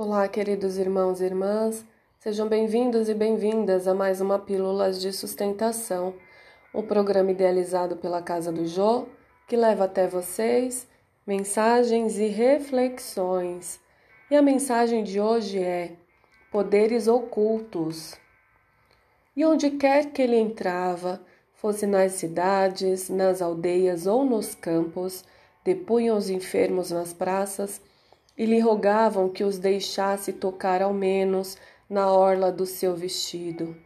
Olá, queridos irmãos e irmãs, sejam bem-vindos e bem-vindas a mais uma Pílulas de Sustentação, o um programa idealizado pela Casa do Jô, que leva até vocês mensagens e reflexões. E a mensagem de hoje é: Poderes ocultos. E onde quer que ele entrava, fosse nas cidades, nas aldeias ou nos campos, depunham os enfermos nas praças e lhe rogavam que os deixasse tocar ao menos na orla do seu vestido.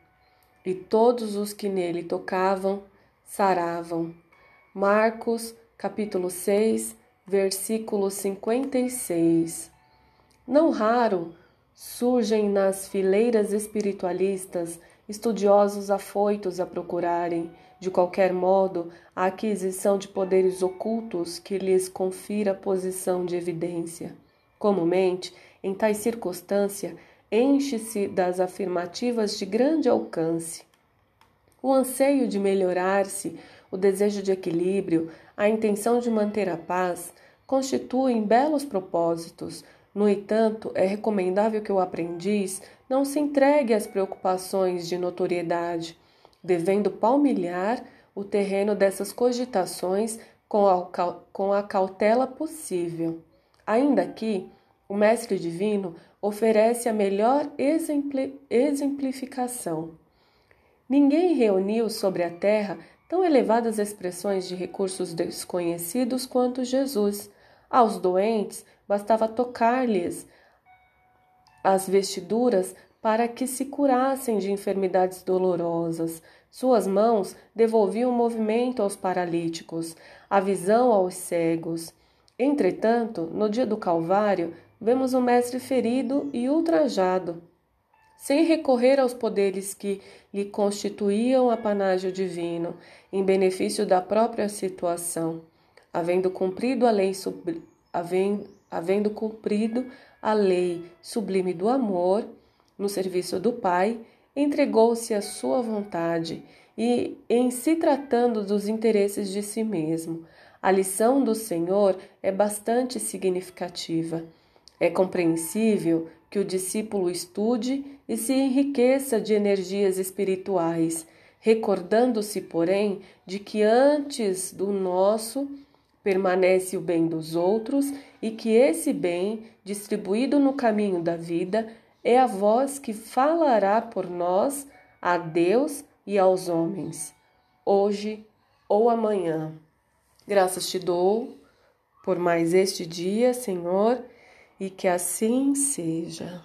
E todos os que nele tocavam saravam. Marcos, capítulo 6, versículo 56. Não raro surgem nas fileiras espiritualistas estudiosos afoitos a procurarem, de qualquer modo, a aquisição de poderes ocultos que lhes confira posição de evidência. Comumente, em tais circunstância, enche-se das afirmativas de grande alcance. O anseio de melhorar-se, o desejo de equilíbrio, a intenção de manter a paz constituem belos propósitos. No entanto, é recomendável que o aprendiz não se entregue às preocupações de notoriedade, devendo palmilhar o terreno dessas cogitações com a, com a cautela possível. Ainda que o Mestre Divino oferece a melhor exemplificação. Ninguém reuniu sobre a terra tão elevadas expressões de recursos desconhecidos quanto Jesus. Aos doentes bastava tocar-lhes as vestiduras para que se curassem de enfermidades dolorosas. Suas mãos devolviam o movimento aos paralíticos, a visão aos cegos. Entretanto, no dia do Calvário, vemos o Mestre ferido e ultrajado, sem recorrer aos poderes que lhe constituíam apanágio divino, em benefício da própria situação. Havendo cumprido a lei, havendo, havendo cumprido a lei sublime do amor, no serviço do Pai, entregou-se à sua vontade e, em se tratando dos interesses de si mesmo, a lição do Senhor é bastante significativa. É compreensível que o discípulo estude e se enriqueça de energias espirituais, recordando-se, porém, de que antes do nosso permanece o bem dos outros e que esse bem, distribuído no caminho da vida, é a voz que falará por nós a Deus e aos homens, hoje ou amanhã. Graças te dou por mais este dia, Senhor, e que assim seja.